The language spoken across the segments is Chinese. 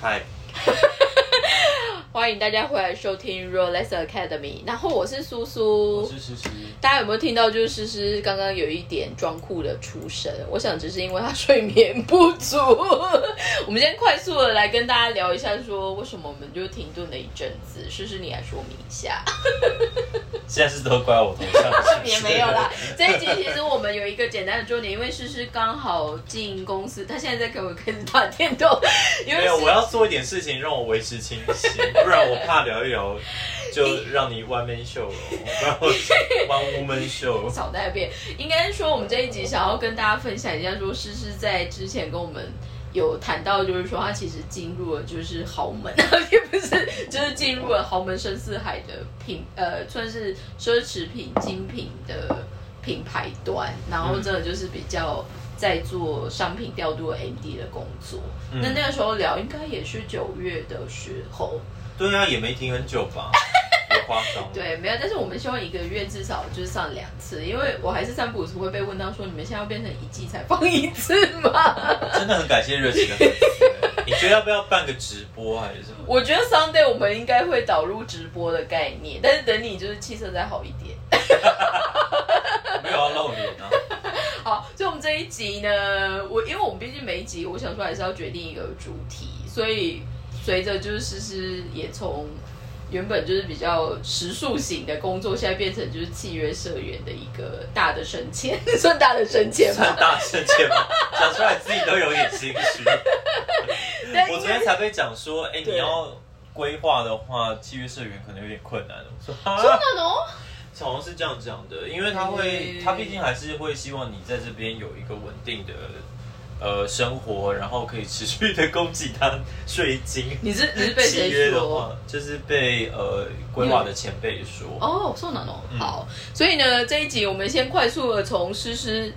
嗨，欢迎大家回来收听 Rolex Academy。然后我是苏苏，是大家有没有听到？就是诗诗刚刚有一点装酷的出声，我想只是因为她睡眠不足。我们先快速的来跟大家聊一下，说为什么我们就停顿了一阵子。诗诗，你来说明一下。现在是都怪我头上，也没有啦。这一集其实我们有一个简单的重点，因为诗诗刚好进公司，她现在在给我开始打电动。因为没有，我要做一点事情让我维持清醒，不然我怕聊一聊 就让你 one man show 了，不 然我 one woman show。少在变，应该说我们这一集想要跟大家分享一下，说诗诗在之前跟我们有谈到，就是说她其实进入了就是豪门，也不是，就是进入了豪门深似海的品，呃，算是奢侈品精品的品牌端，然后真的就是比较在做商品调度的 MD 的工作。嗯那那个时候聊，应该也是九月的时候，对啊，也没停很久吧，别夸张。对，没有，但是我们希望一个月至少就是上两次，因为我还是三不五时会被问到说，你们现在要变成一季才放一次吗？真的很感谢热情的粉丝。你觉得要不要办个直播还是什么？我觉得 Sunday 我们应该会导入直播的概念，但是等你就是气色再好一点。没有要露脸啊。好，所以我们这一集呢，我因为我们毕竟每一集，我想说还是要决定一个主题，所以随着就是诗诗也从原本就是比较食宿型的工作，现在变成就是契约社员的一个大的升迁，算大的升迁算吗？大升迁吗？讲出来自己都有点心虚。我昨天才被讲说，哎、对你要规划的话，契约社员可能有点困难。我说啊，真的哦，好像是这样讲的，因为他会，嗯他毕竟还是会希望你在这边有一个稳定的呃生活，然后可以持续的供给他税金。你是你是被契谁约的说话？，就是被呃规划的前辈说。哦，そうなの。嗯好，所以呢，这一集我们先快速的从诗诗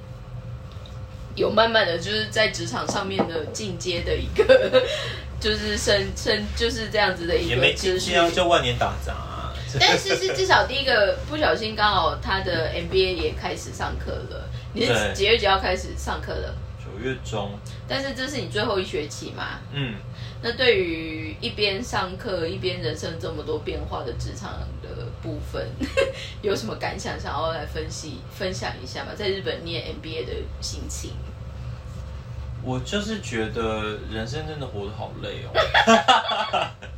有慢慢的就是在职场上面的进阶的一个，就是升升就是这样子的一也没个知识经济。啊，就万年打杂、啊。但是是至少第一个不小心刚好他的 MBA 也开始上课了，你是对几月几号开始上课的？ 九月中，但是这是你最后一学期嘛？嗯，那对于一边上课一边人生这么多变化的职场的部分，有什么感想想要来分析分享一下吗？在日本念 MBA 的心情，我就是觉得人生真的活得好累哦。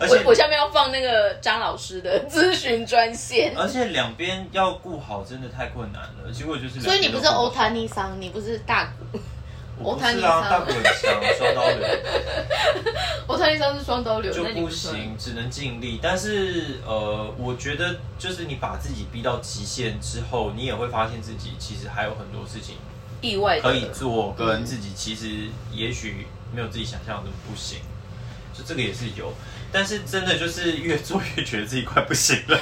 而且我我下面要放那个张老师的咨询专线。而且两边要顾好，真的太困难了。结果就是所以你不是欧坦尼桑，你不是大谷，我不是欧塔尼啊，桑大骨很强，双刀流欧坦尼桑是双刀流，就不行，只能尽力。但是呃，我觉得就是你把自己逼到极限之后，你也会发现自己其实还有很多事情意外可以做，跟嗯自己其实也许没有自己想象的不行，就这个也是有，但是真的就是越做越觉得自己快不行了，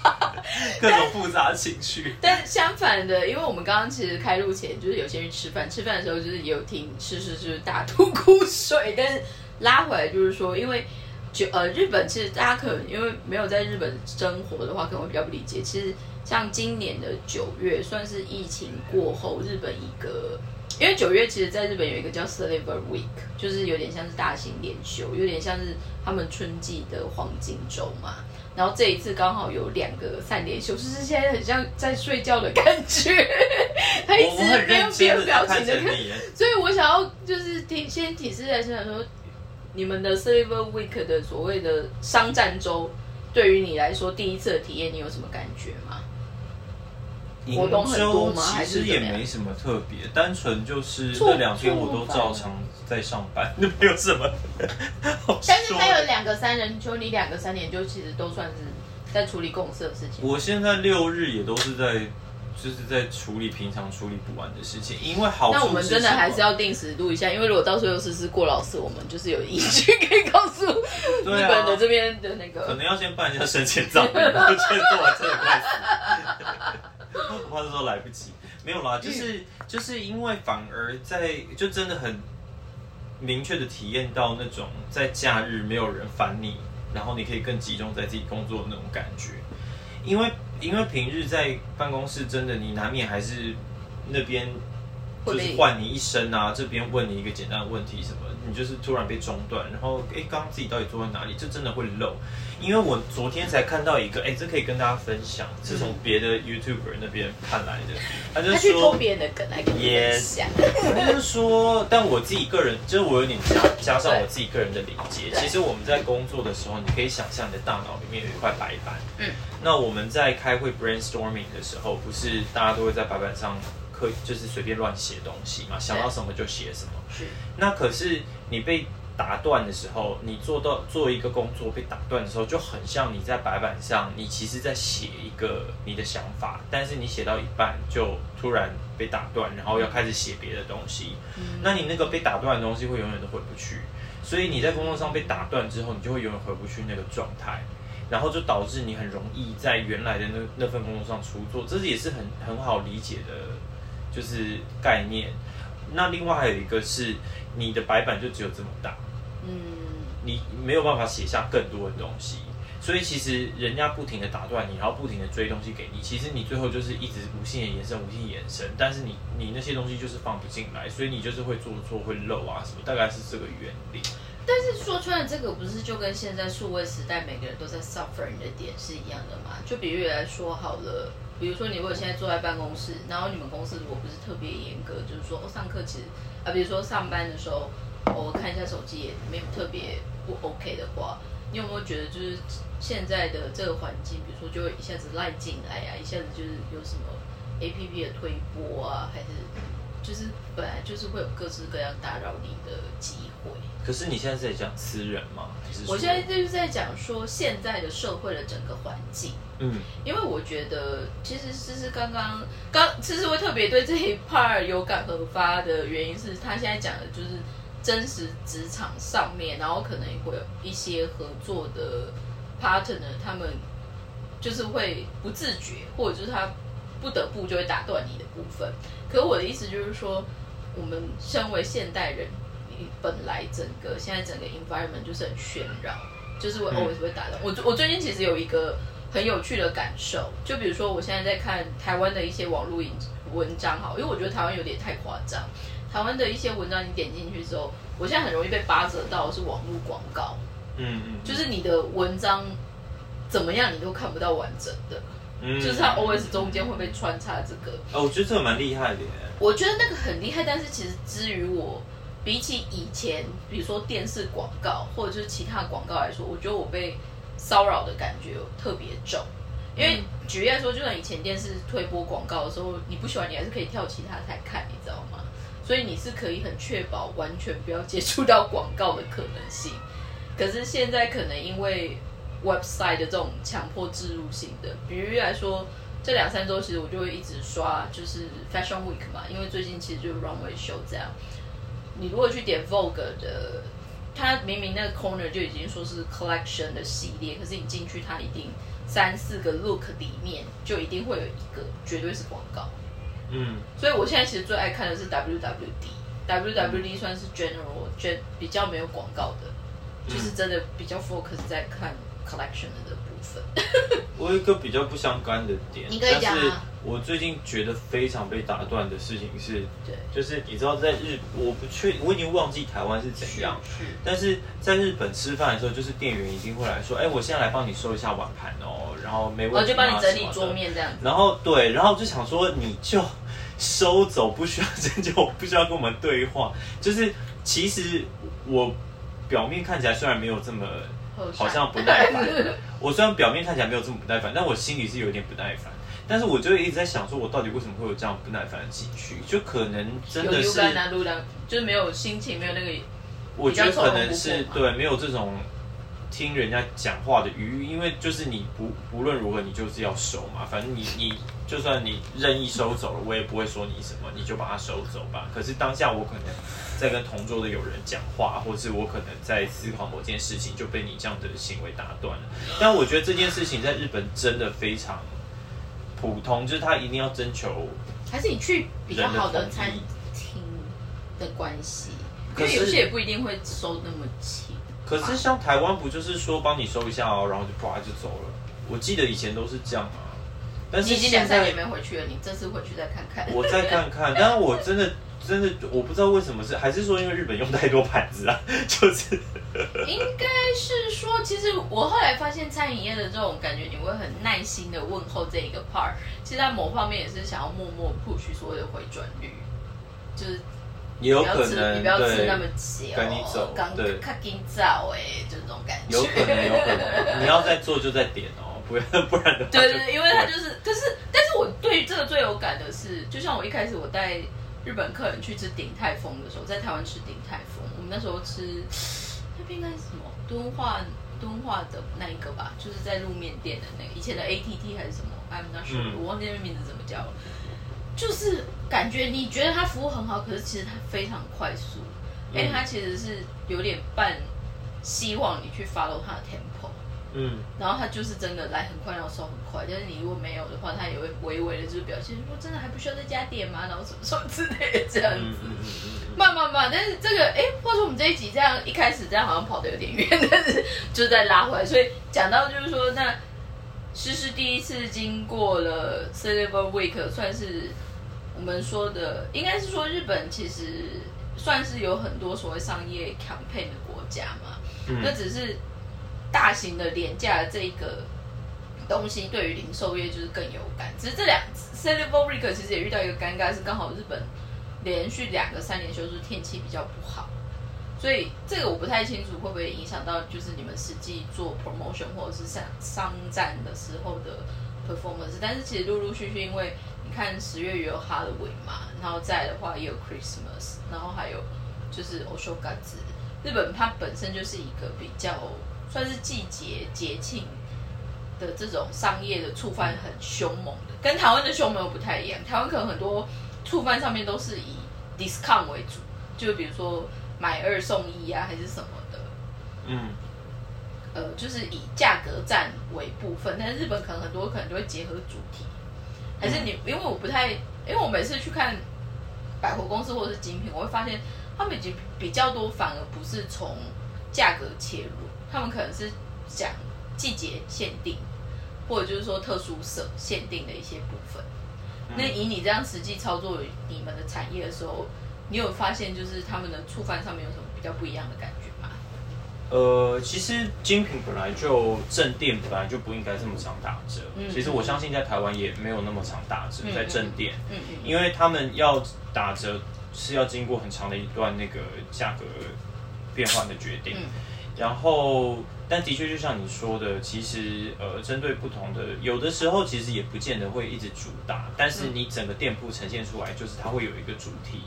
各种复杂情绪。但相反的，因为我们刚刚其实开录前就是有先去吃饭，吃饭的时候就是也有听吃吃就是大吐苦水，但是拉回来就是说，因为就呃日本其实大家可能因为没有在日本生活的话，可能会比较不理解。其实像今年的九月算是疫情过后日本一个。因为九月其实在日本有一个叫 Silver Week，就是有点像是大型连休，有点像是他们春季的黄金周嘛。然后这一次刚好有两个三连休，就是现在很像在睡觉的感觉。他一直没有表情的看，所以我想要就是提先提示来想说，你们的 Silver Week 的所谓的商战周，对于你来说第一次的体验，你有什么感觉吗？活动很多吗？还其实也没什么特别，单纯就是做那两天我都照常在上班，那没有什么。但是他有两个三人休，你两个三连休，其实都算是在处理公司的事情。我现在六日也都是在，就是在处理平常处理不完的事情，因为好处那我们真的还是要定时录一下，因为如果到时候又实施过劳死，我们就是有依据可以告诉 日本的这边的那个。可能要先办一下生前葬礼，我觉得做完真的快死，我怕这时候来不及。没有啦，就是就是因为反而在就真的很明确的体验到那种在假日没有人烦你，然后你可以更集中在自己工作的那种感觉。因为因为平日在办公室，真的你难免还是那边就是换你一声啊，这边问你一个简单的问题什么，你就是突然被中断，然后哎，刚刚自己到底坐在哪里？这真的会漏。因为我昨天才看到一个，哎，这可以跟大家分享，是从别的 YouTuber 那边看来的，他就说。别人的梗来跟分享。他就说，但我自己个人，就是我有点加加上我自己个人的理解。其实我们在工作的时候，你可以想象你的大脑里面有一块白板。嗯。那我们在开会 brainstorming 的时候，不是大家都会在白板上刻，就是随便乱写东西嘛，想到什么就写什么。是，那可是你被打断的时候，你做到做一个工作被打断的时候，就很像你在白板上，你其实在写一个你的想法，但是你写到一半就突然被打断，然后要开始写别的东西。嗯那你那个被打断的东西会永远都回不去，所以你在工作上被打断之后，你就会永远回不去那个状态，然后就导致你很容易在原来的那那份工作上出错，这也是很很好理解的，就是概念。那另外还有一个是你的白板就只有这么大，嗯，你没有办法写下更多的东西，所以其实人家不停的打断你，然后不停的追东西给你，其实你最后就是一直无限的延伸，无限延伸，但是你你那些东西就是放不进来，所以你就是会做错、会漏啊什么，大概是这个原理。但是说穿了，这个不是就跟现在数位时代每个人都在 suffering 的点是一样的嘛？就比喻来说好了，比如说你如果现在坐在办公室，然后你们公司如果不是特别严格，就是说哦上课其实啊，比如说上班的时候，偶尔看一下手机也没有特别不 OK 的话，你有没有觉得就是现在的这个环境，比如说就会一下子赖进来啊，一下子就是有什么 APP 的推播啊，还是就是本来就是会有各式各样打扰你的机会。可是你现在是在讲私人吗？还是我现在就是在讲说现在的社会的整个环境，嗯因为我觉得其实思思刚刚刚其实会特别对这一 part 有感而发的原因是，他现在讲的就是真实职场上面，然后可能会有一些合作的 partner，他们就是会不自觉，或者就是他不得不就会打断你的部分。可我的意思就是说，我们身为现代人，你本来整个现在整个 environment 就是很喧扰，就是会嗯 always 会打断。我我最近其实有一个很有趣的感受，就比如说我现在在看台湾的一些网络影文章，好，因为我觉得台湾有点太夸张。台湾的一些文章，你点进去之后，我现在很容易被扒折到是网络广告，嗯嗯，就是你的文章怎么样，你都看不到完整的，嗯就是它 always 中间会被穿插这个。哦，我觉得这个蛮厉害的耶。我觉得那个很厉害，但是其实之于我，比起以前，比如说电视广告或者就是其他广告来说，我觉得我被骚扰的感觉特别重。因为举例来说，就算以前电视推播广告的时候，你不喜欢，你还是可以跳其他台看，你知道吗？所以你是可以很确保完全不要接触到广告的可能性。可是现在可能因为 website 的这种强迫植入性的，比如来说，这两三周其实我就会一直刷，就是 Fashion Week 嘛，因为最近其实就是 Runway Show 这样。你如果去点 Vogue 的，它明明那个 corner 就已经说是 collection 的系列，可是你进去它一定三四个 look 里面就一定会有一个绝对是广告。嗯。所以我现在其实最爱看的是 WWD，WWD 算是 general 觉比较没有广告的，就是真的比较 focus 在看 collection 的部分。我有一个比较不相干的点，你可以讲啊我最近觉得非常被打断的事情是，对，就是你知道在日，我不确，我已经忘记台湾是怎样，是但是在日本吃饭的时候，就是店员一定会来说，哎，我现在来帮你收一下碗盘哦，然后没问题、啊，我就帮你整理桌面这样子。然后对，然后就想说你就收走，不需要真就不需要跟我们对话。就是其实我表面看起来虽然没有这么好像不耐烦，我虽然表面看起来没有这么不耐烦，但我心里是有点不耐烦。但是我就一直在想说，我到底为什么会有这样不耐烦的情绪？就可能真的是，就是没有心情，没有那个。我觉得可能是对没有这种听人家讲话的余裕，因为就是你不不论如何，你就是要收嘛。反正你你就算你任意收走了，我也不会说你什么，你就把它收走吧。可是当下我可能在跟同桌的友人讲话，或是我可能在思考某件事情，就被你这样的行为打断了。但我觉得这件事情在日本真的非常普通，就是他一定要征求。还是你去比较好的餐厅的关系，因可是为有些也不一定会收那么轻。可是像台湾不就是说帮你收一下哦，然后就啪就走了？我记得以前都是这样啊，但是你已经两三年没回去了，你这次回去再看看。我再看看，但是我真的真的我不知道为什么是，还是说因为日本用太多盘子啊，就是 应该是说，其实我后来发现餐饮业的这种感觉，你会很耐心的问候这一个 part，其实在某方面也是想要默默 push 所有的回转率，就是也有不要吃，可能你不要吃对那么久，赶你走刚对。看紧早哎，就这种感觉，有可能有可能，你要再做就再点哦，不然不然的话对对，因为他就是，可是，但是我对于这个最有感的是，就像我一开始我带日本客人去吃鼎泰丰的时候，在台湾吃鼎泰丰，我们那时候吃那边应该是什么敦化敦化的那一个吧，就是在路面店的那个以前的 ATT 还是什么，I'm not sure，、嗯我忘记那边名字怎么叫了，就是感觉你觉得他服务很好，可是其实他非常快速，因为嗯他其实是有点半希望你去 follow 他的 tempo。嗯然后他就是真的来很快，然后收很快。但是你如果没有的话，他也会微微的就是表现说真的还不需要再加点吗？然后什么什么之类的这样子。慢慢慢，但是这个哎，或者说我们这一集这样一开始这样好像跑的有点远，但 是就是再拉回来。所以讲到就是说，那诗诗第一次经过了 Silver Week，算是我们说的，应该是说日本其实算是有很多所谓商业 campaign 的国家嘛。嗯那只是大型的廉价的这一个东西，对于零售业就是更有感。只是这两 c e l e b r e 其实也遇到一个尴尬，是刚好日本连续两个三年休是天气比较不好，所以这个我不太清楚会不会影响到就是你们实际做 promotion 或者是商商战的时候的 performance。但是其实陆陆续续，因为你看十月也有 Halloween 嘛，然后再的话也有 Christmas，然后还有就是 Oshogatsu。日本它本身就是一个比较算是季节节庆的这种商业的触犯很凶猛的，跟台湾的凶猛又不太一样。台湾可能很多触犯上面都是以 discount 为主，就比如说买二送一啊，还是什么的，嗯呃，就是以价格战为部分。但是日本可能很多可能就会结合主题，还是你因为我不太，因为我每次去看百货公司或者是精品，我会发现他们已经比较多，反而不是从价格切入，他们可能是讲季节限定，或者就是说特殊色限定的一些部分。那以你这样实际操作你们的产业的时候，你有发现就是他们的触犯上面有什么比较不一样的感觉吗？呃，其实精品本来就正店本来就不应该这么常打折。嗯其实我相信在台湾也没有那么常打折，嗯在正店，嗯嗯因为他们要打折是要经过很长的一段那个价格变换的决定。然后，但的确就像你说的，其实呃，针对不同的，有的时候其实也不见得会一直主打，但是你整个店铺呈现出来，就是它会有一个主题。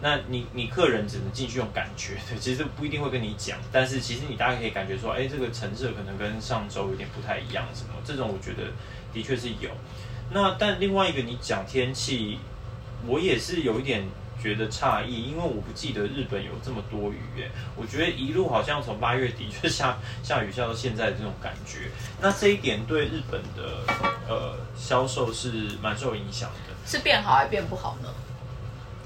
那你你客人只能进去用感觉的，其实不一定会跟你讲，但是其实你大概可以感觉说，哎，这个成色可能跟上周有点不太一样，什么这种我觉得的确是有。那但另外一个你讲天气，我也是有一点觉得诧异，因为我不记得日本有这么多雨耶。我觉得一路好像从八月底就下 下雨下到现在的这种感觉。那这一点对日本的呃销售是蛮受影响的。是变好还是变不好呢？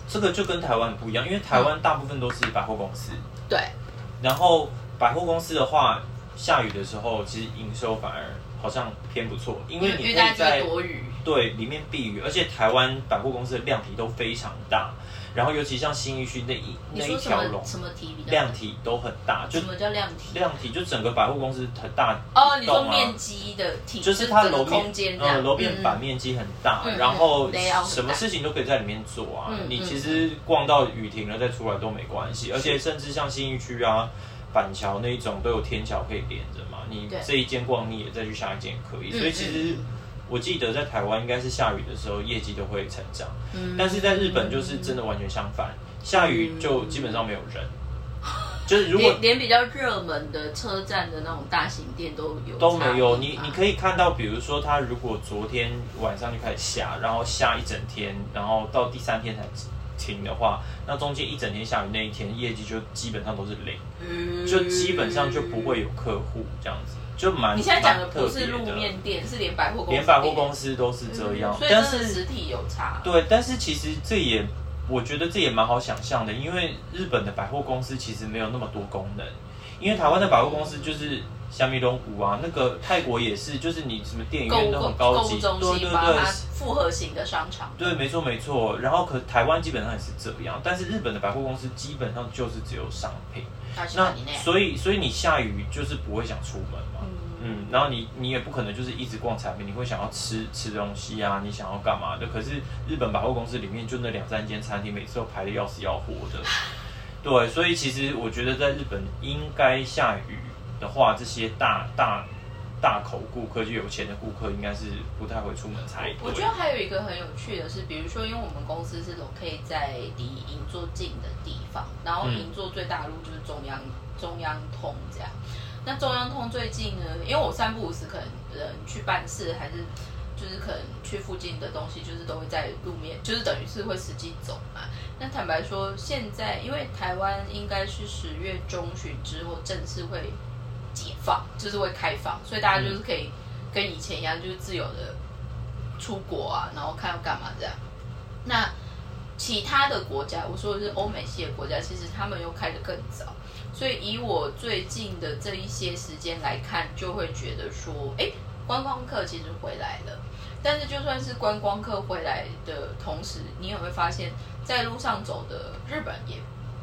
这个就跟台湾不一样，因为台湾大部分都是百货公司，对，然后百货公司的话，下雨的时候其实营收反而好像偏不错，因为你可以在躲雨，对，里面避雨，而且台湾百货公司的量体都非常大，然后尤其像新一区那一那一条龙，什么体比较量体都很大，就什么叫量体？量体就整个百货公司很大哦，你说面积的体，就是它楼面空间这样，呃，楼面板嗯面积很大，嗯嗯然后什么事情都可以在里面做啊。嗯嗯你其实逛到雨停了再出来都没关系，而且甚至像新一区啊、板桥那一种都有天桥可以连着嘛。你对这一间逛腻了，再去下一间也可以。嗯所以其实我记得在台湾应该是下雨的时候业绩都会成长，嗯。但是在日本就是真的完全相反，下雨就基本上没有人。就是如果连连比较热门的车站的那种大型店都有都没有，你你可以看到，比如说他如果昨天晚上就开始下，然后下一整天，然后到第三天才停的话，那中间一整天下雨那一天业绩就基本上都是零，嗯。就基本上就不会有客户这样子，就蛮你现在讲的不是路面店，是连百货公司连百货公司司都是这样，所以但是实体有差。对，但是其实这也，我觉得这也蛮好想象的，因为日本的百货公司其实没有那么多功能，因为台湾的百货公司就是香米龙谷啊，那个泰国也是，就是你什么电影院都很高级，对对对，复合型的商场。对，没错没错。然后可台湾基本上也是这样，但是日本的百货公司基本上就是只有商品，那所以所以你下雨就是不会想出门嘛。嗯，嗯，然后你你也不可能就是一直逛产品，你会想要吃吃东西啊，你想要干嘛的？可是日本百货公司里面就那两三间餐厅，每次都排的要死要活的。对，所以其实我觉得在日本应该下雨的话，这些大大大口顾客就有钱的顾客，应该是不太会出门才对。我觉得还有一个很有趣的是，比如说，因为我们公司是 locate 在离银座近的地方，然后嗯银座最大的路就是中央中央通这样。那中央通最近呢，因为我三不五时可能人去办事，还是就是可能去附近的东西，就是都会在路面，就是等于是会实际走嘛。那坦白说，现在因为台湾应该是十月中旬之后正式会解放，就是会开放，所以大家就是可以跟以前一样，就是自由的出国啊，然后看要干嘛这样。那其他的国家，我说的是欧美系的国家，其实他们又开得更早，所以以我最近的这一些时间来看，就会觉得说，哎，观光客其实回来了。但是就算是观光客回来的同时，你也会发现，在路上走的日本也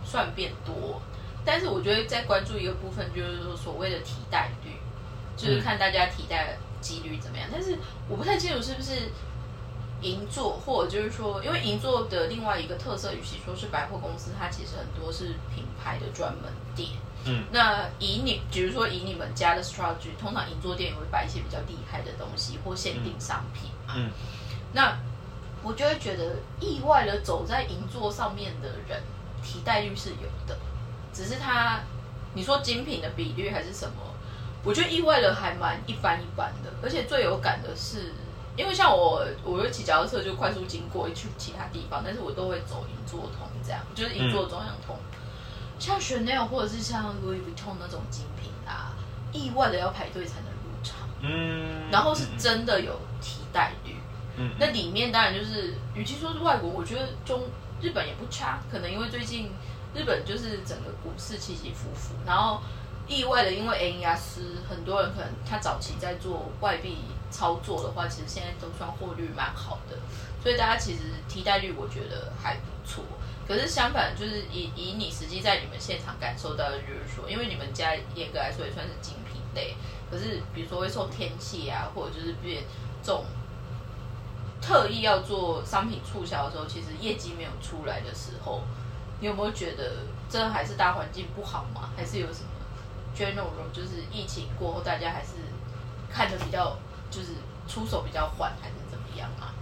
算变多。但是我觉得在关注一个部分，就是说所谓的替代率，就是看大家替代几率怎么样。但是我不太清楚是不是银座，或者就是说，因为银座的另外一个特色，与其说是百货公司，它其实很多是品牌的专门店。嗯，那以你，比如说以你们家的 strategy，通常银座店也会摆一些比较厉害的东西或限定商品嘛。嗯，那我就会觉得意外的走在银座上面的人，替代率是有的，只是它你说精品的比率还是什么，我觉得意外的还蛮一般一般的，而且最有感的是。因为像我，我会骑脚踏车就快速经过去其他地方，但是我都会走银座通，这样就是银座中央通。像 Chanel 或者是像 Louis Vuitton 那种精品啊，意外的要排队才能入场，嗯，然后是真的有替代率。嗯，那里面当然就是，与其说是外国，我觉得中日本也不差，可能因为最近日本就是整个股市起起伏伏，然后意外的因为 N 压斯，很多人可能他早期在做外币操作的话，其实现在都算获率蛮好的，所以大家其实替代率我觉得还不错。可是相反，就是以以你实际在你们现场感受到的，就是说，因为你们家严格来说也算是精品类，可是比如说会受天气啊，或者就是变这种特意要做商品促销的时候，其实业绩没有出来的时候，你有没有觉得这还是大环境不好吗？还是有什么 general 就是疫情过后大家还是看的比较就是出手比较缓，还是怎么样啊？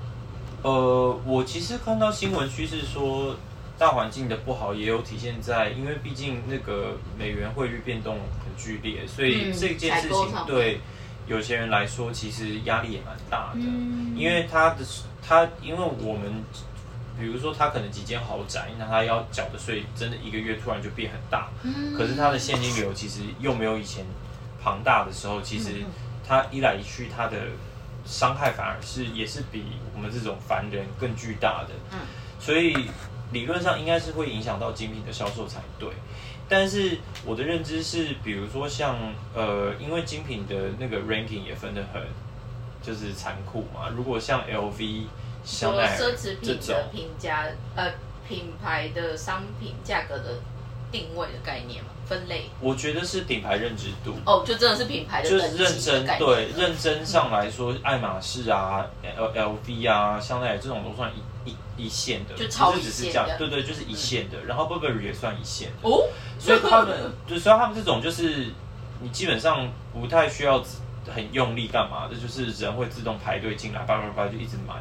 呃，我其实看到新闻趋势说，大环境的不好也有体现在，因为毕竟那个美元汇率变动很剧烈，所以嗯这件事情对有钱人来说其实压力也蛮大的，嗯因为他的他因为我们。比如说，他可能几间豪宅，那他要缴的税真的一个月突然就变很大，可是他的现金流其实又没有以前庞大的时候，其实他一来一去，他的伤害反而是也是比我们这种凡人更巨大的。嗯，所以理论上应该是会影响到精品的销售才对。但是我的认知是，比如说像呃，因为精品的那个 ranking 也分得很就是残酷嘛。如果像 LV、香说奈奢侈品的，评价，呃，品牌的商品价格的定位的概念嘛，分类。我觉得是品牌认知度。哦，就真的是品牌的就是认真对认真上来说，爱马仕啊、L L V 啊、香奈儿这种都算一一一线的，就超一线的这样，对对，就是一线的。然后 Burberry 也算一线的，哦，所以他们 就所以他们这种就是你基本上不太需要很用力干嘛，这就是人会自动排队进来，叭叭叭就一直买。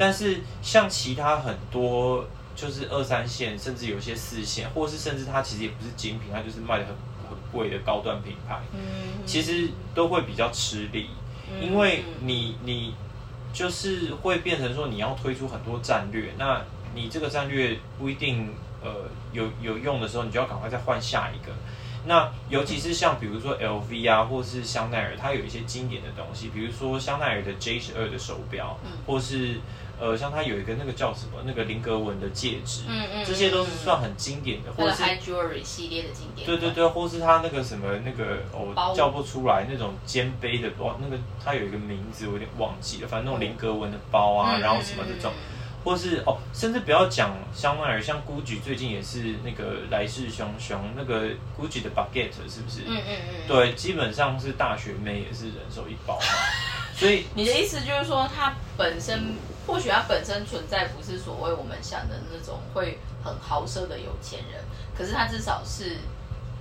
但是像其他很多就是二三线，甚至有些四线，或是甚至它其实也不是精品，它就是卖的很很贵的高端品牌。嗯，其实都会比较吃力，嗯因为你你就是会变成说你要推出很多战略，那你这个战略不一定呃有有用的时候，你就要赶快再换下一个。那尤其是像比如说 LV 啊，或是香奈儿，它有一些经典的东西，比如说香奈儿的 J 十二的手表，嗯或是呃，像它有一个那个叫什么那个菱格纹的戒指，嗯嗯，这些都是算很经典的，或者是 high jewelry 系列的经典。对对对，或是它那个什么那个哦叫不出来那种肩背的包，那个它有一个名字我有点忘记了，反正那种菱格纹的包啊，然后什么这种。或是哦，甚至不要讲香奈儿，像 GUCCI 最近也是那个来势汹汹，那个 GUCCI 的 baguette 是不是？嗯嗯嗯。对，基本上是大学妹也是人手一包嘛。所以 你的意思就是说，它本身或许他本身存在不是所谓我们想的那种会很豪奢的有钱人，可是他至少是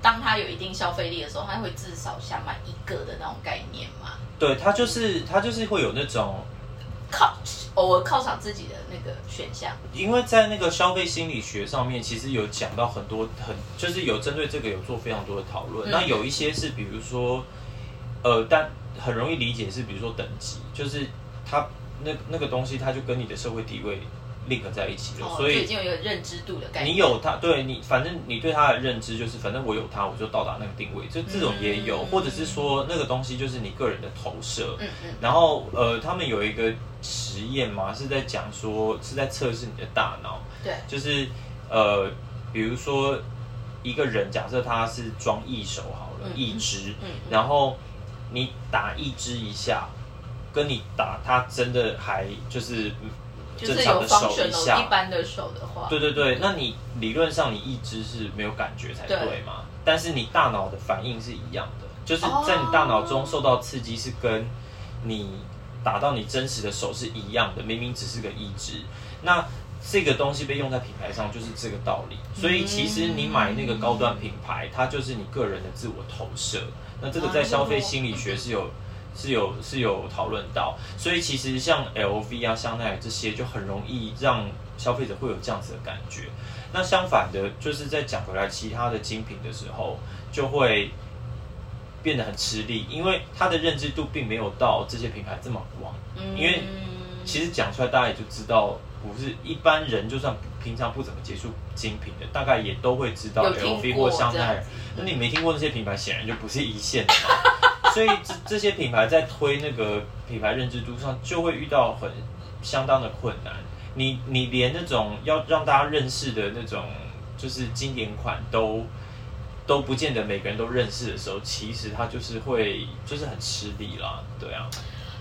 当他有一定消费力的时候，他会至少想买一个的那种概念嘛？对，他就是他就是会有那种。靠，偶尔犒赏自己的那个选项，因为在那个消费心理学上面，其实有讲到很多很，就是有针对这个有做非常多的讨论。那有一些是，比如说，呃，但很容易理解是，比如说等级，就是它那那个东西，它就跟你的社会地位。link 在一起了，所以已经有一个认知度的概念。你有它，对你，反正你对它的认知就是，反正我有它，我就到达那个定位。就这种也有，或者是说那个东西就是你个人的投射。嗯嗯。然后呃，他们有一个实验嘛，是在讲说是在测试你的大脑。对。就是呃，比如说一个人，假设他是装一手好了，一只，嗯，然后你打一只一下，跟你打他真的还就是。正常的手一下，一般的手的话，对对对，那你理论上你一只是没有感觉才对嘛？但是你大脑的反应是一样的，就是在你大脑中受到刺激是跟你打到你真实的手是一样的，明明只是个一只，那这个东西被用在品牌上就是这个道理。所以其实你买那个高端品牌，它就是你个人的自我投射。那这个在消费心理学是有。是有是有讨论到，所以其实像 L V 啊、香奈儿这些就很容易让消费者会有这样子的感觉。那相反的，就是在讲回来其他的精品的时候，就会变得很吃力，因为它的认知度并没有到这些品牌这么广。嗯，因为其实讲出来大家也就知道，不是一般人就算平常不怎么接触精品的，大概也都会知道 L V 或香奈儿。那你没听过那些品牌，显然就不是一线的嘛。所以这这些品牌在推那个品牌认知度上，就会遇到很相当的困难。你你连那种要让大家认识的那种就是经典款都都不见得每个人都认识的时候，其实他就是会就是很吃力啦，对啊。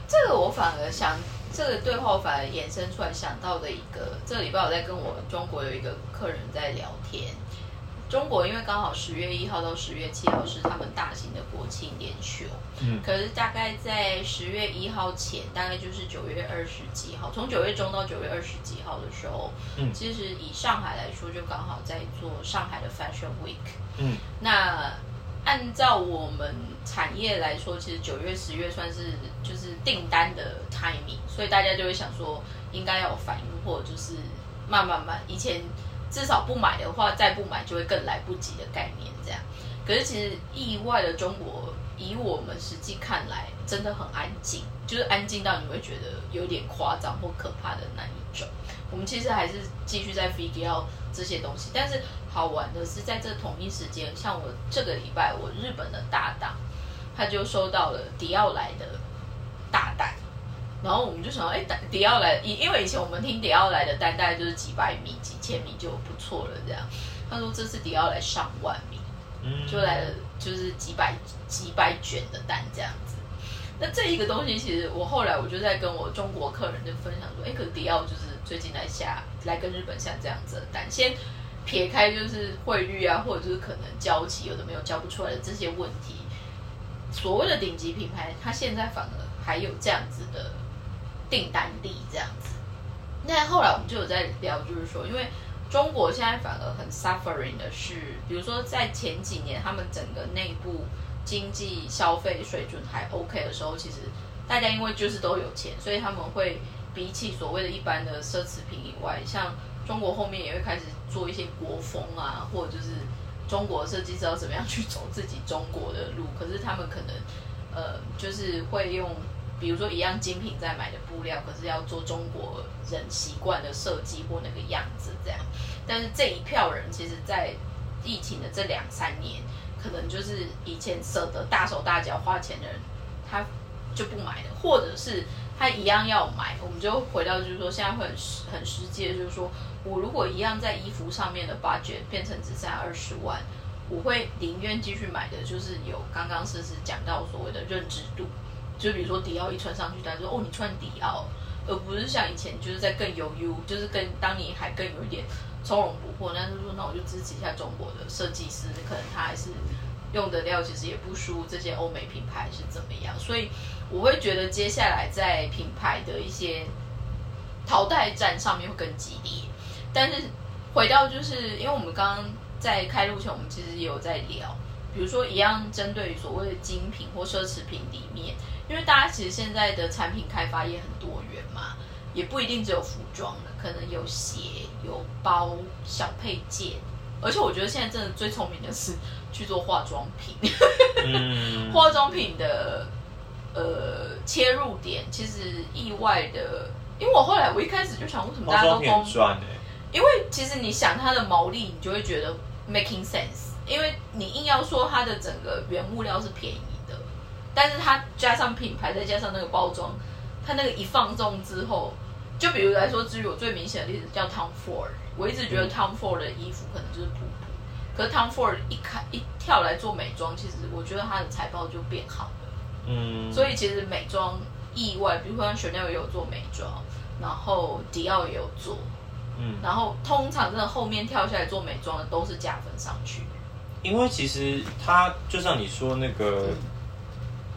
这个我反而想，这个对话反而衍生出来想到的一个，这个礼拜我在跟我中国有一个客人在聊天。中国因为刚好十月一号到十月七号是他们大型的国庆连休，嗯，可是大概在十月一号前，大概就是九月二十几号，从九月中到九月二十几号的时候，嗯，其实以上海来说，就刚好在做上海的 Fashion Week，嗯，那按照我们产业来说，其实九月十月算是就是订单的 timing，所以大家就会想说应该要有反应，或者就是慢慢慢以前。至少不买的话，再不买就会更来不及的概念，这样。可是其实意外的中国，以我们实际看来，真的很安静，就是安静到你会觉得有点夸张或可怕的那一种。我们其实还是继续在 figure 这些东西，但是好玩的是，在这同一时间，像我这个礼拜，我日本的搭档，他就收到了迪奥来的。然后我们就想，哎，迪奥来，因因为以前我们听迪奥来的单，大概就是几百米、几千米就不错了，这样。他说这次迪奥来上万米，嗯就来了，就是几百几百卷的单这样子。那这一个东西，其实我后来我就在跟我中国客人就分享说，哎，可是迪奥就是最近来下来跟日本下这样子的单，先撇开就是汇率啊，或者就是可能交期有的没有交不出来的这些问题，所谓的顶级品牌，它现在反而还有这样子的。订单力这样子，那后来我们就有在聊，就是说，因为中国现在反而很 suffering 的是，比如说在前几年他们整个内部经济消费水准还 OK 的时候，其实大家因为就是都有钱，所以他们会比起所谓的一般的奢侈品以外，像中国后面也会开始做一些国风啊，或者就是中国设计师要怎么样去走自己中国的路，可是他们可能呃就是会用。比如说一样精品在买的布料，可是要做中国人习惯的设计或那个样子这样。但是这一票人，其实，在疫情的这两三年，可能就是以前舍得大手大脚花钱的人，他就不买了，或者是他一样要买，我们就回到就是说，现在会很实很实际，就是说我如果一样在衣服上面的 budget 变成只剩二十万，我会宁愿继续买的，就是有刚刚是是讲到所谓的认知度，就比如说迪奥一穿上去，大家说哦你穿迪奥，而不是像以前就是在更有 U，就是更当你还更有一点从容不迫，但是说那我就支持一下中国的设计师，可能他还是用的料其实也不输这些欧美品牌是怎么样，所以。我会觉得接下来在品牌的一些淘汰战上面会更激烈，但是回到就是因为我们刚刚在开路前，我们其实也有在聊，比如说一样针对所谓的精品或奢侈品里面，因为大家其实现在的产品开发也很多元嘛，也不一定只有服装的，可能有鞋、有包、小配件，而且我觉得现在真的最聪明的是去做化妆品，化妆品的。呃，切入点其实意外的，因为我后来我一开始就想，为什么大家都疯？因为其实你想它的毛利，你就会觉得 making sense。因为你硬要说它的整个原物料是便宜的，但是它加上品牌，再加上那个包装，它那个一放纵之后，就比如来说，至于我最明显的例子叫 Tom Ford，我一直觉得 Tom Ford 的衣服可能就是普普，可是 Tom Ford 一开一跳来做美妆，其实我觉得它的财报就变好了。嗯，所以其实美妆意外，比如说像 Chanel 也有做美妆，然后迪奥也有做，嗯，然后通常真的后面跳下来做美妆的都是加分上去。因为其实它就像你说那个，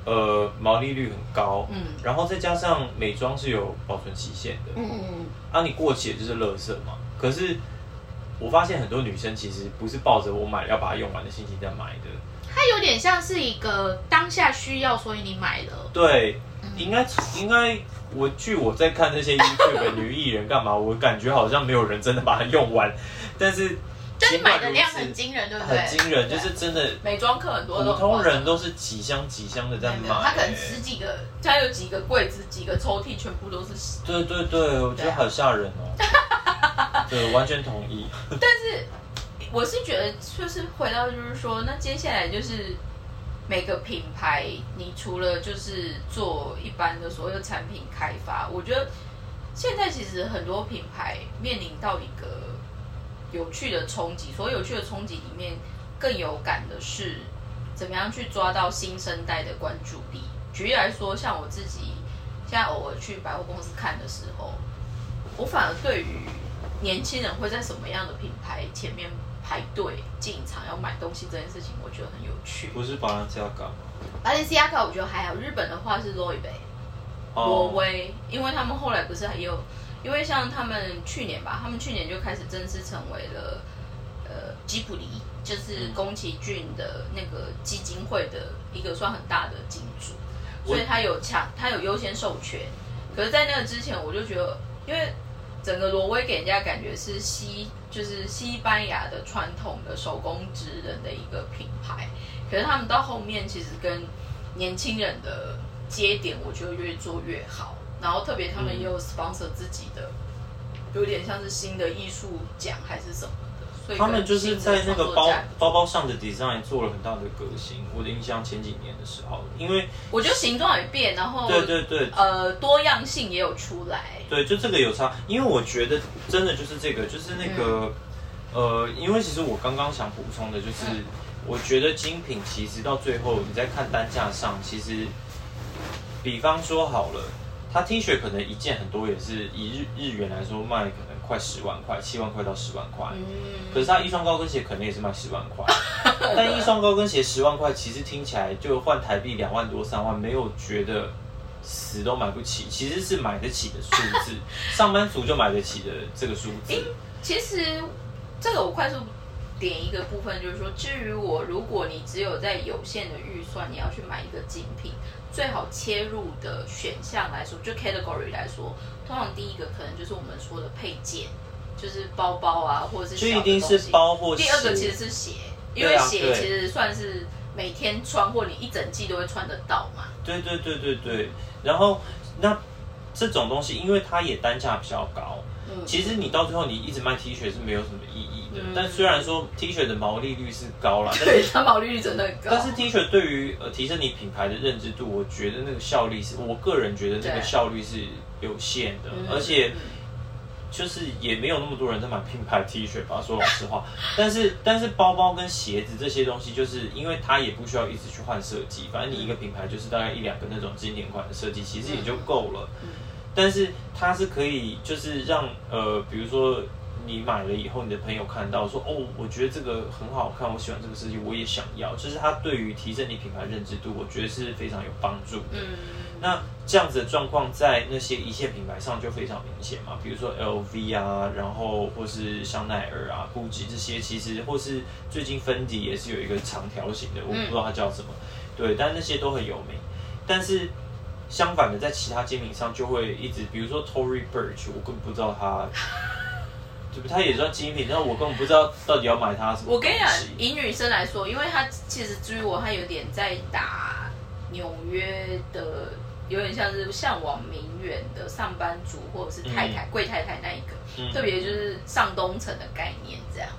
呃，毛利率很高，嗯，然后再加上美妆是有保存期限的，嗯嗯嗯，啊，你过期就是垃圾嘛。可是我发现很多女生其实不是抱着我买要把它用完的心情在买的。它有点像是一个当下需要，所以你买了。对，应该应该，我据我在看那些 YouTube 的女艺人干嘛，我感觉好像没有人真的把它用完，但是就是买的量很惊人，对不对？很惊人，就是真的。美妆课很多，普通人都是几箱几箱的在买。他可能十几个，他有几个柜子、几个抽屉，全部都是。对对对，我觉得好吓人哦。对，完全同意。但是。我是觉得，就是回到，就是说，那接下来就是每个品牌，你除了就是做一般的所有产品开发，我觉得现在其实很多品牌面临到一个有趣的冲击。所有趣的冲击里面，更有感的是怎么样去抓到新生代的关注力。举例来说，像我自己现在偶尔去百货公司看的时候，我反而对于年轻人会在什么样的品牌前面。排队进场要买东西这件事情，我觉得很有趣。不是巴伦西亚卡吗？巴伦西亚卡我觉得还好。日本的话是罗伊贝、罗威，因为他们后来不是还有，因为像他们去年吧，他们去年就开始正式成为了呃吉普力，就是宫崎骏的那个基金会的一个算很大的金主，所以他有抢，他有优先授权。可是，在那个之前，我就觉得，因为整个挪威给人家感觉是西。就是西班牙的传统的手工职人的一个品牌，可是他们到后面其实跟年轻人的接点，我觉得越做越好。然后特别他们也有 sponsor 自己的，有点像是新的艺术奖还是什么的。所以他们就是在那个包包包上的 design 做了很大的革新。我的印象前几年的时候，因为我觉得形状也变，然后对对对，呃，多样性也有出来。对，就这个有差，因为我觉得真的就是这个，就是那个，呃，因为其实我刚刚想补充的就是，我觉得精品其实到最后你在看单价上，其实，比方说好了，它 T 恤可能一件很多也是以日日元来说卖可能快十万块，七万块到十万块，嗯，可是他一双高跟鞋可能也是卖十万块，但一双高跟鞋十万块，其实听起来就换台币两万多三万，没有觉得。死都买不起，其实是买得起的数字，上班族就买得起的这个数字。其实这个我快速点一个部分，就是说，至于我，如果你只有在有限的预算，你要去买一个精品，最好切入的选项来说，就 category 来说，通常第一个可能就是我们说的配件，就是包包啊，或者是就一定是包或第二个其实是鞋，因为鞋其实算是每天穿或你一整季都会穿得到嘛。对对对对对。然后，那这种东西，因为它也单价比较高，嗯，其实你到最后你一直卖 T 恤是没有什么的。嗯但虽然说 T 恤的毛利率是高啦，但对，是它毛利率真的很高。但是 T 恤对于呃提升你品牌的认知度，我觉得那个效力是我个人觉得那个效率是有限的，嗯而且嗯就是也没有那么多人在买品牌 T 恤吧，说老实话。但是但是包包跟鞋子这些东西，就是因为它也不需要一直去换设计，反正你一个品牌就是大概一两个那种经典款的设计，其实也就够了。嗯但是它是可以，就是让呃，比如说你买了以后，你的朋友看到说，哦，我觉得这个很好看，我喜欢这个设计，我也想要。就是它对于提升你品牌认知度，我觉得是非常有帮助的。嗯，那这样子的状况在那些一线品牌上就非常明显嘛，比如说 LV 啊，然后或是香奈儿啊、GUCCI 这些，其实或是最近芬迪也是有一个长条形的，我不知道它叫什么，对，但那些都很有名。但是相反的，在其他精品上就会一直，比如说 Tory Burch，我根本不知道它？它也算精品，但是我根本不知道到底要买它什么。我跟你讲，以女生来说，因为她其实至于我，她有点在打纽约的，有点像是向往名媛的上班族或者是太太、贵太太那一个，嗯特别就是上东城的概念这样。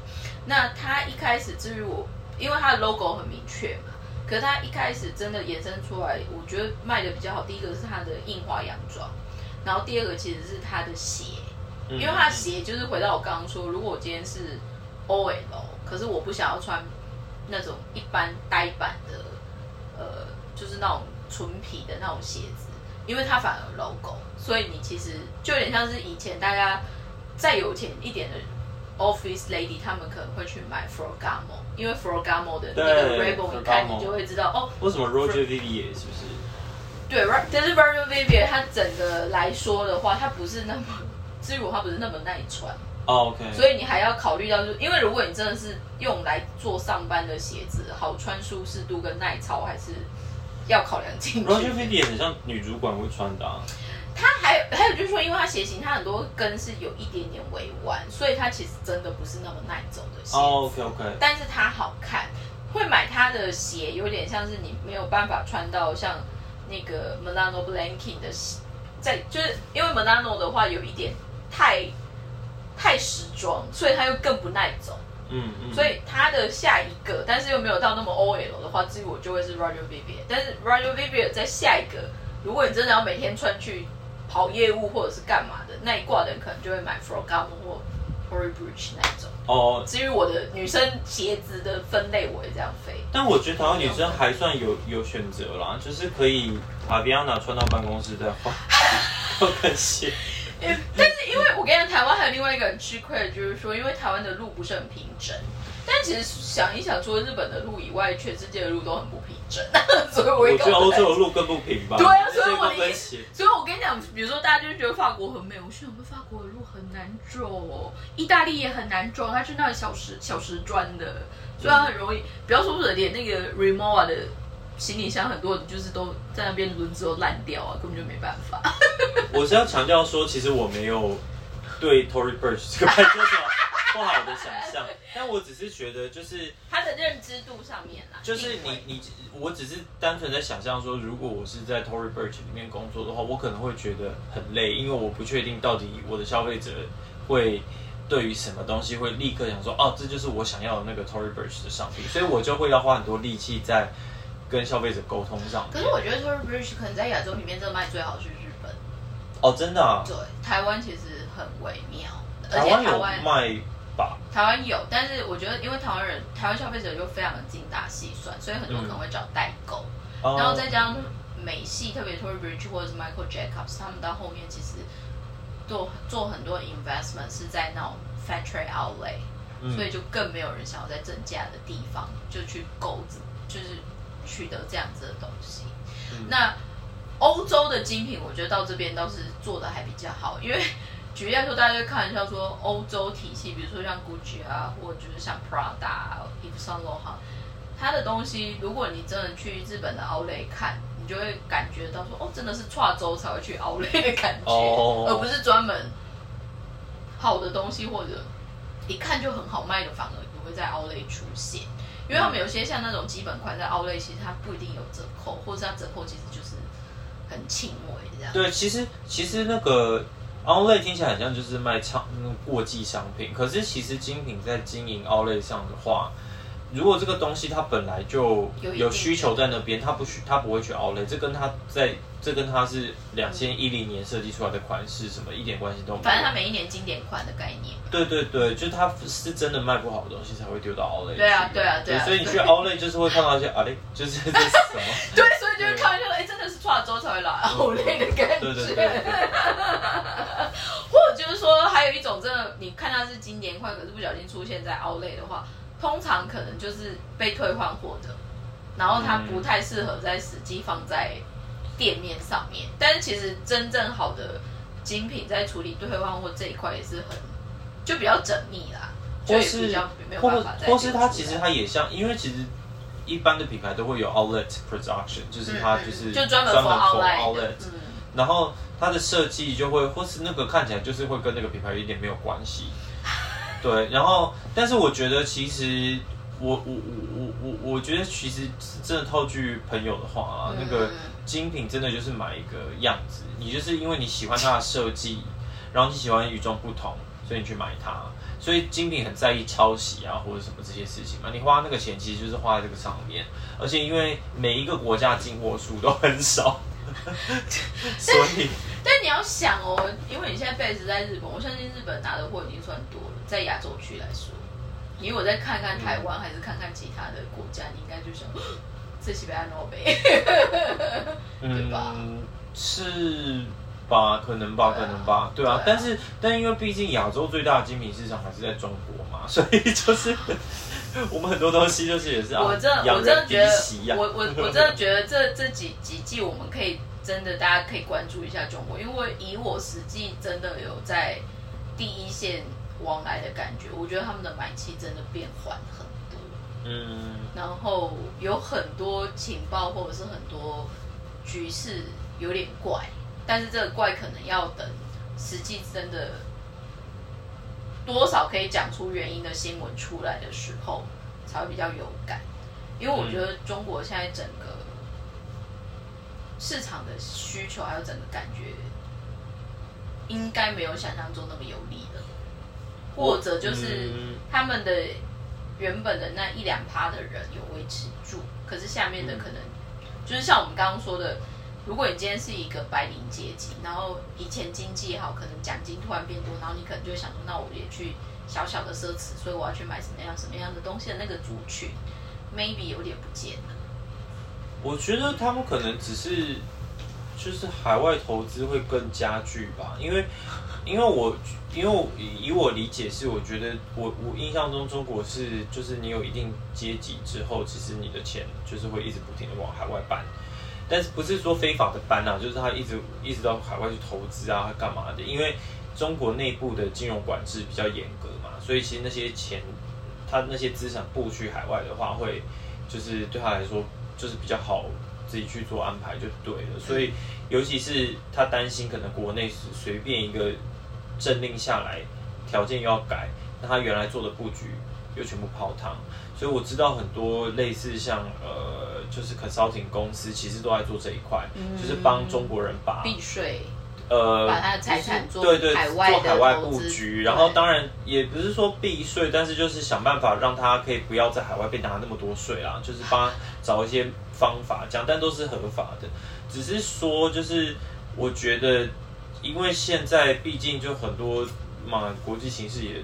那她一开始至于我，因为它的 logo 很明确嘛，可是它一开始真的衍生出来，我觉得卖的比较好。第一个是它的印花洋装，然后第二个其实是它的鞋。嗯因为它的鞋就是回到我刚刚说，如果我今天是 OL，可是我不想要穿那种一般呆板的，呃，就是那种纯皮的那种鞋子，因为它反而 logo，所以你其实就有点像是以前大家再有钱一点的 office lady，他们可能会去买 Ferragamo，因为 Ferragamo 的那个对 label 你看你就会知道哦，为什么 Roger Vivier 是不是？对但是 Roger Vivier 它整个来说的话，它不是那么，至于我它不是那么耐穿。哦，OK，所以你还要考虑到，就是因为如果你真的是用来做上班的鞋子，好穿舒适度跟耐操还是要考量进去。Roger Vivier 很像女主管会穿的、啊。它还有还有就是说，因为它鞋型它很多跟是有一点点微弯，所以它其实真的不是那么耐走的鞋。哦，OK OK，但是它好看，会买它的鞋有点像是你没有办法穿到像那个 Milano Blanking 的鞋，在就是因为 Milano 的话有一点太太时装，所以它又更不耐走。嗯嗯，所以他的下一个，但是又没有到那么 OL 的话，至于我就会是 Roger Vivier。但是 Roger Vivier 在下一个，如果你真的要每天穿去跑业务或者是干嘛的那一挂的人，可能就会买 Ferragamo 或 Tory Burch 那一种。哦，至于我的女生鞋子的分类，我会这样飞。但我觉得台湾女生还算有有选择啦，就是可以把 Viana 穿到办公室再换 高跟鞋。但是因为我跟你讲，台湾还有另外一个很吃亏的，就是说，因为台湾的路不是很平整。但其实想一想，除了日本的路以外，全世界的路都很不平整，所 以我我也觉得欧洲的路更不平吧？对啊所以我的意跟鞋。所以我跟你讲，比如说大家就觉得法国很美，我心想说法国的路很难走哦，意大利也很难走，它是那种小石小石砖的，所以它很容易。不要说是连那个 Remova 的行李箱，很多人就是都在那边轮子都烂掉啊，根本就没办法。我是要强调说，其实我没有对 Tory Burch 这个牌子有什么不好的想象，但我只是觉得就是。他的认知度上面啦，就是你你我只是单纯在想象说，如果我是在 Tory Burch 里面工作的话，我可能会觉得很累，因为我不确定到底我的消费者会对于什么东西会立刻想说，哦，这就是我想要的那个 Tory Burch 的商品，所以我就会要花很多力气在跟消费者沟通上面。可是我觉得 Tory Burch 可能在亚洲里面真的卖最好是日本，哦，真的、啊，对，台湾其实很微妙，而台湾有且台湾卖吧？台湾有，但是我觉得因为台湾人台湾消费者就非常的精打细算，所以很多可能会找代购，哦然后再加上美系，特别 Tory Burch 或者是 Michael Jacobs，他们到后面其实做做很多 investment 是在那种 factory outlet，、嗯所以就更没有人想要在正价的地方就去购置，就是取得这样子的东西。嗯那欧洲的精品，我觉得到这边倒是做的还比较好，因为举例来说，大家就开玩笑说欧洲体系，比如说像 Gucci 啊，或者就是像 Prada 啊、Yves Saint Laurent，它的东西，如果你真的去日本的 Outlet 看，你就会感觉到说，哦，真的是跨州才会去 Outlet 的感觉，哦而不是专门好的东西或者一看就很好卖的，反而不会在 Outlet 出现。因为他们有些像那种基本款在 Outlet，其实它不一定有折扣，或者它折扣其实就是很轻微这样。对，其实其实那个 ole 听起来很像就是卖唱嗯过季商品，可是其实精品在经营 ole 上的话，如果这个东西它本来就有需求在那边，它不需它不会去 Outlet，这跟它在这跟它是两千一零年设计出来的款式什么一点关系都没有。反正它每一年经典款的概念。对对对，就是它是真的卖不好的东西才会丢到 Outlet 去。对啊对啊对啊所以你去 Outlet 就是会看到一些啊嘞，就是 这是什么？对，所以就是开玩笑说，哎、真的是跨州才会来好累的感觉。对对对对 或者就是说，还有一种真的，你看它是经典款，可是不小心出现在 Outlet 的话，通常可能就是被退换货的，然后它不太适合在实际放在店面上面。但是其实真正好的精品在处理退换货这一块也是很就比较缜密啦，就是比较没有或办法再或是它其实它也像，因为其实一般的品牌都会有 outlet production，就是它就是嗯就专门专 for 门 outlet，outlet，嗯，然后它的设计就会或是那个看起来就是会跟那个品牌有一点没有关系，对，然后但是我觉得其实。我我我我我我觉得其实真的套句朋友的话啊，嗯那个精品真的就是买一个样子，你就是因为你喜欢它的设计，然后你喜欢与众不同，所以你去买它。所以精品很在意抄袭啊或者什么这些事情嘛，你花那个钱其实就是花在这个上面，而且因为每一个国家进货数都很少，所以但你要想哦，因为你现在 base 在日本，我相信日本拿的货已经算多了，在亚洲区来说，你如果再看看台湾，还是看看其他的国家，你应该就想，这是被安诺贝，对吧嗯，是吧？可能吧，可能吧，对啊。但是，但因为毕竟亚洲最大的精品市场还是在中国嘛，所以就是 我们很多东西就是也是啊，我真的仰我真的觉得我我我真的觉得这这几几季我们可以真的大家可以关注一下中国，因为以我实际真的有在第一线往来的感觉，我觉得他们的买气真的变缓很多。嗯，然后有很多情报或者是很多局势有点怪，但是这个怪可能要等实际真的多少可以讲出原因的新闻出来的时候，才会比较有感。因为我觉得中国现在整个市场的需求还有整个感觉，应该没有想象中那么有利了，或者就是嗯他们的原本的那一两趴的人有维持住，可是下面的可能、就是像我们刚刚说的，如果你今天是一个白领阶级，然后以前经济好，可能奖金突然变多，然后你可能就会想说，那我也去小小的奢侈，所以我要去买什么样什么样的东西的那个族群，maybe 有点不见了。我觉得他们可能只是就是海外投资会更加剧吧，因为因为我因为我以我理解是，我觉得我我印象中中国是就是你有一定阶级之后，其实你的钱就是会一直不停的往海外搬。但是不是说非法的搬啊，就是他一直一直到海外去投资啊，干嘛的？因为中国内部的金融管制比较严格嘛，所以其实那些钱，他那些资产布去海外的话，会就是对他来说就是比较好自己去做安排就对了。所以尤其是他担心可能国内随便一个政令下来，条件又要改，那他原来做的布局又全部泡汤。所以我知道很多类似像呃，就是 consulting 公司，其实都在做这一块，就是帮中国人把避税，呃，把他的财产做对对海外的做海外布局，然后当然也不是说避税，但是就是想办法让他可以不要在海外被拿那么多税啦，就是帮他找一些方法，这样但都是合法的，只是说就是我觉得，因为现在毕竟就很多嘛，国际形势也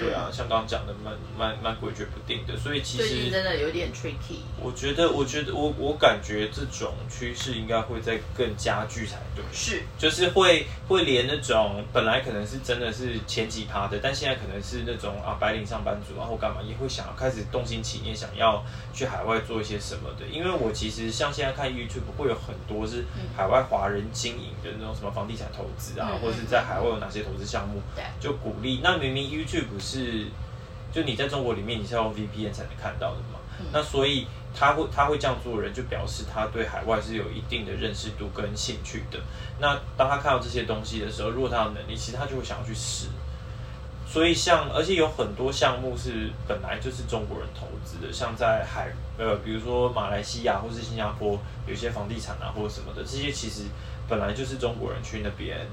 对啊，像刚刚讲的蛮蛮蛮诡谲不定的，所以其实真的有点 tricky。我觉得，我觉得我我感觉这种趋势应该会在更加剧才对。是，就是会会连那种本来可能是真的是前几趴的，但现在可能是那种啊白领上班族然后干嘛，也会想要开始动心起念，想要去海外做一些什么的。因为我其实像现在看 YouTube 会有很多是海外华人经营的那种什么房地产投资啊，嗯或者是在海外有哪些投资项目，对就鼓励。那明明 YouTube 是就你在中国里面你是要用 VPN 才能看到的嘛，那所以他会他会这样做的人，就表示他对海外是有一定的认识度跟兴趣的。那当他看到这些东西的时候，如果他有能力，其实他就会想要去试。所以像，而且有很多项目是本来就是中国人投资的，像在海呃，比如说马来西亚或是新加坡，有一些房地产啊或者什么的，这些其实本来就是中国人去那边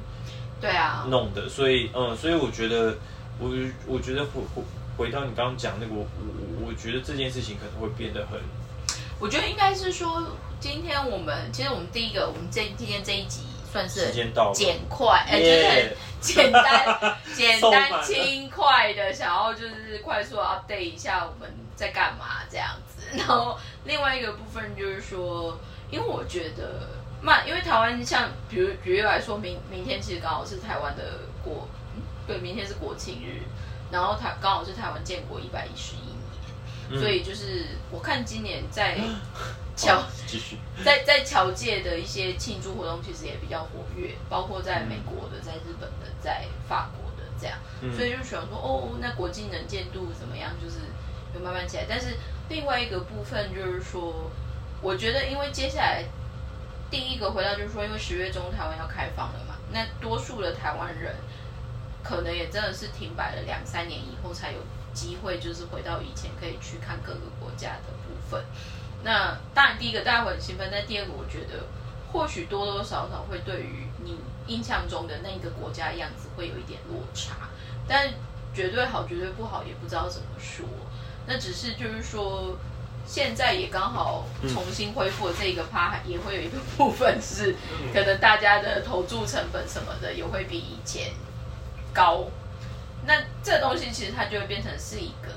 对啊，弄的，所以嗯，所以我觉得我我觉得回回回到你刚刚讲那个，我我我觉得这件事情可能会变得很我觉得应该是说，今天我们其实我们第一个，我们这今天这一集算是时间到了，简快，哎、就是很 简单、简单、轻快的，想要就是快速地 update 一下我们在干嘛这样子。然后另外一个部分就是说，因为我觉得慢，因为台湾像比如举例来说，明明天其实刚好是台湾的国，嗯对，明天是国庆日，然后台刚好是台湾建国一百一十一年。嗯所以就是我看今年在侨好继续，在在侨界的一些庆祝活动，其实也比较活跃，包括在美国的、在日本的、在法国的这样，嗯所以就想说，哦，那国际能见度怎么样？就是有慢慢起来。但是另外一个部分就是说，我觉得因为接下来第一个回到就是说，因为十月中台湾要开放了嘛，那多数的台湾人可能也真的是停摆了两三年以后才有机会，就是回到以前可以去看各个国家的部分。那当然，第一个大家会很兴奋，但第二个我觉得或许多多少少会对于你印象中的那个国家样子会有一点落差，但绝对好，绝对不好，也不知道怎么说。那只是就是说，现在也刚好重新恢复了这个趴，也会有一个部分是可能大家的投注成本什么的也会比以前高。那这东西其实它就会变成是一个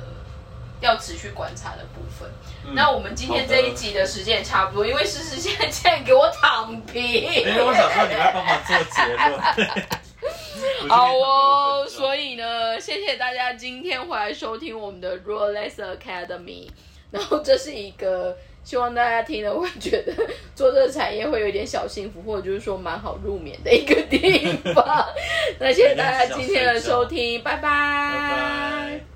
要持续观察的部分。嗯那我们今天这一集的时间也差不多，因为诗诗现在竟然给我躺平。因为我想说你要帮忙做结论。好哦，所以呢，谢谢大家今天回来收听我们的 Rolex Academy。然后这是一个希望大家听了会觉得做这个产业会有一点小幸福，或者就是说蛮好入眠的一个地方。那谢谢大家今天的收听，拜拜拜拜。